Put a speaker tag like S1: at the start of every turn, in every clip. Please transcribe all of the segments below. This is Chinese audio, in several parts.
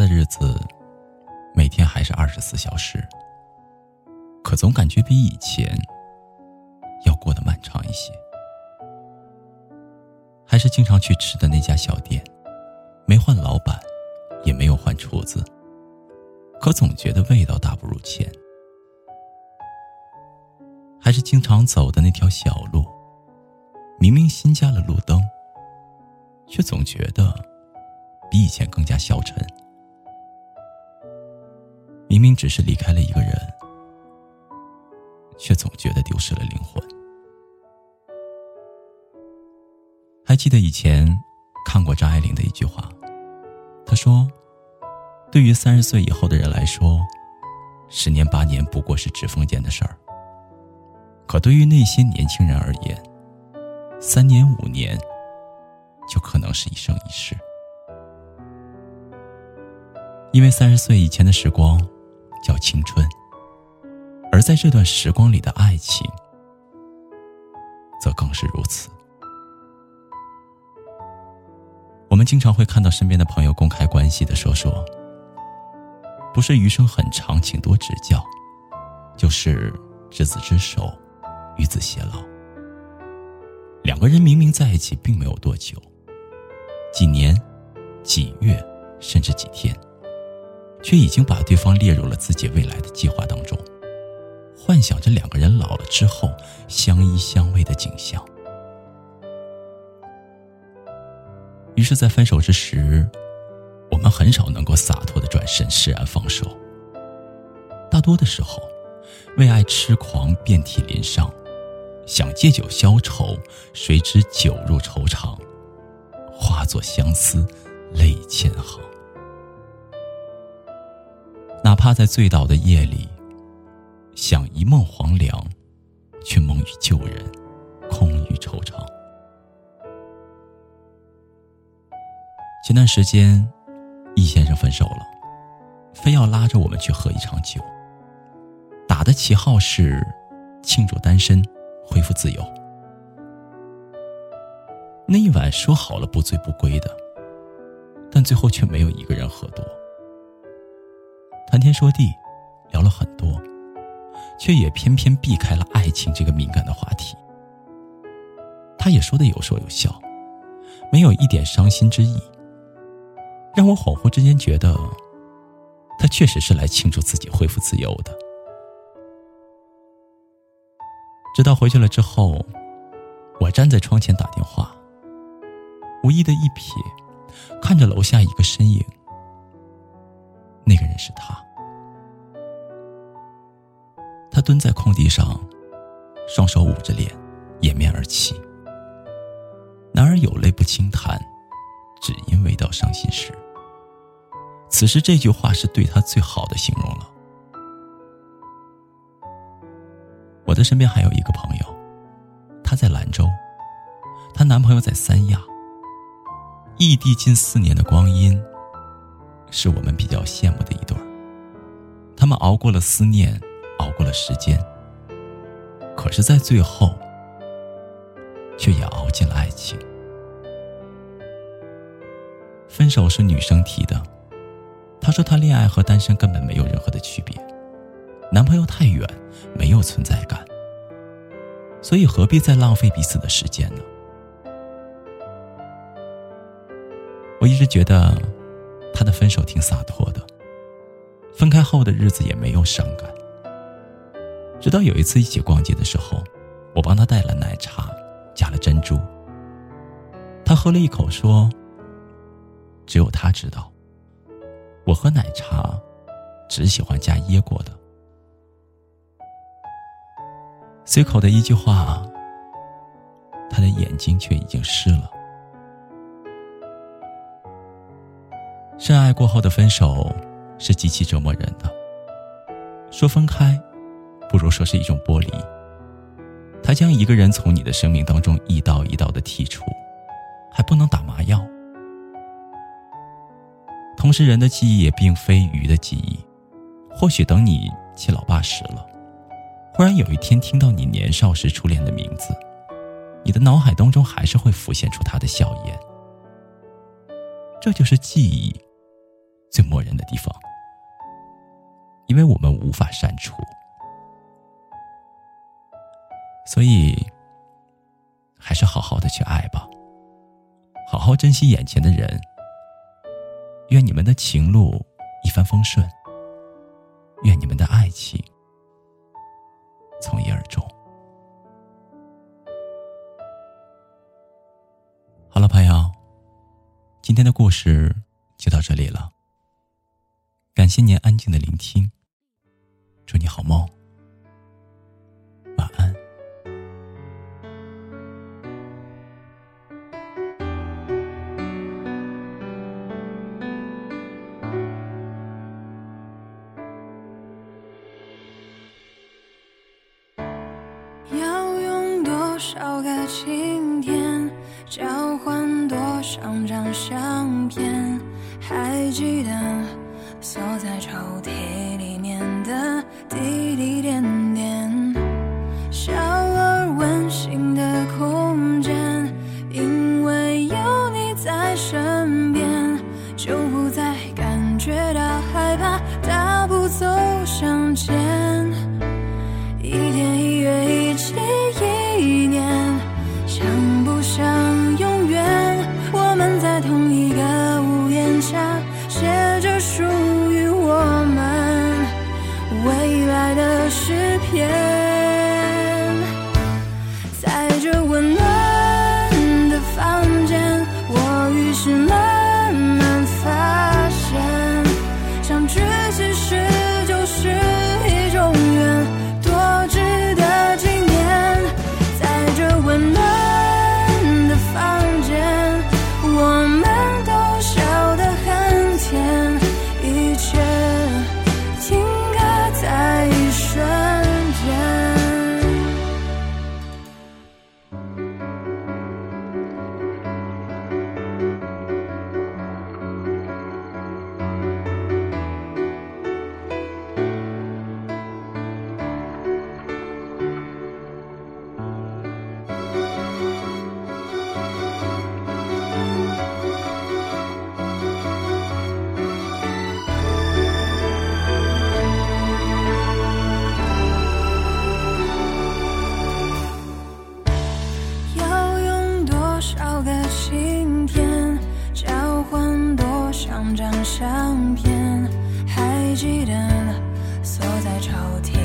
S1: 的日子，每天还是二十四小时，可总感觉比以前要过得漫长一些。还是经常去吃的那家小店，没换老板，也没有换厨子，可总觉得味道大不如前。还是经常走的那条小路，明明新加了路灯，却总觉得比以前更加消沉。明明只是离开了一个人，却总觉得丢失了灵魂。还记得以前看过张爱玲的一句话，她说：“对于三十岁以后的人来说，十年八年不过是指缝间的事儿；可对于那些年轻人而言，三年五年就可能是一生一世。因为三十岁以前的时光。”叫青春，而在这段时光里的爱情，则更是如此。我们经常会看到身边的朋友公开关系的说说，不是余生很长，请多指教，就是执子之手，与子偕老。两个人明明在一起并没有多久，几年、几月，甚至几天。却已经把对方列入了自己未来的计划当中，幻想着两个人老了之后相依相偎的景象。于是，在分手之时，我们很少能够洒脱的转身释然放手。大多的时候，为爱痴狂，遍体鳞伤，想借酒消愁，谁知酒入愁肠，化作相思泪千行。怕在醉倒的夜里，想一梦黄粱，却梦与旧人，空余惆怅。前段时间，易先生分手了，非要拉着我们去喝一场酒，打的旗号是庆祝单身，恢复自由。那一晚说好了不醉不归的，但最后却没有一个人喝多。谈天说地，聊了很多，却也偏偏避开了爱情这个敏感的话题。他也说的有说有笑，没有一点伤心之意，让我恍惚之间觉得，他确实是来庆祝自己恢复自由的。直到回去了之后，我站在窗前打电话，无意的一瞥，看着楼下一个身影。那个人是他，他蹲在空地上，双手捂着脸，掩面而泣。男儿有泪不轻弹，只因未到伤心时。此时这句话是对他最好的形容了。我的身边还有一个朋友，她在兰州，她男朋友在三亚，异地近四年的光阴。是我们比较羡慕的一对儿。他们熬过了思念，熬过了时间，可是，在最后，却也熬进了爱情。分手是女生提的，她说她恋爱和单身根本没有任何的区别，男朋友太远，没有存在感，所以何必再浪费彼此的时间呢？我一直觉得。他的分手挺洒脱的，分开后的日子也没有伤感。直到有一次一起逛街的时候，我帮他带了奶茶，加了珍珠。他喝了一口，说：“只有他知道，我喝奶茶只喜欢加椰果的。”随口的一句话，他的眼睛却已经湿了。真爱过后的分手是极其折磨人的。说分开，不如说是一种剥离。他将一个人从你的生命当中一刀一刀的剔除，还不能打麻药。同时，人的记忆也并非鱼的记忆。或许等你七老八十了，忽然有一天听到你年少时初恋的名字，你的脑海当中还是会浮现出他的笑颜。这就是记忆最磨人的地方，因为我们无法删除。所以，还是好好的去爱吧，好好珍惜眼前的人。愿你们的情路一帆风顺，愿你们的爱情从一而终。好了，朋友，今天的故事就到这里了。感谢您安静的聆听，祝你好梦。晚安。
S2: 要用多少个晴天，交换多少张相抽屉张相片，还记得锁在抽屉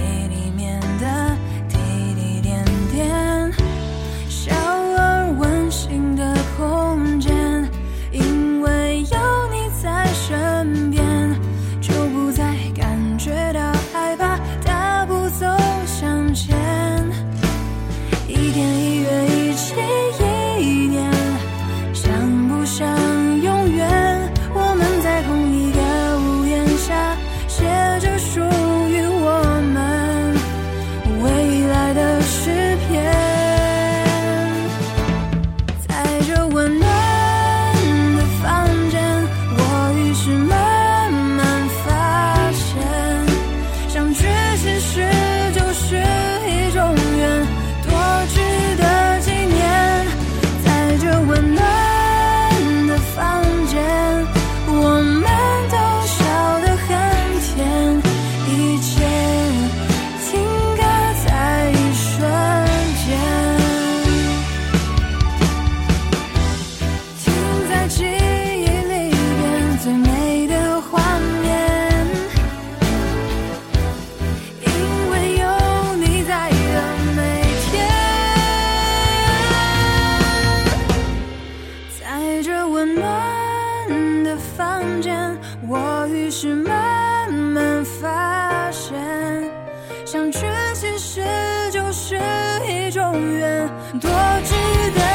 S2: 永远多值得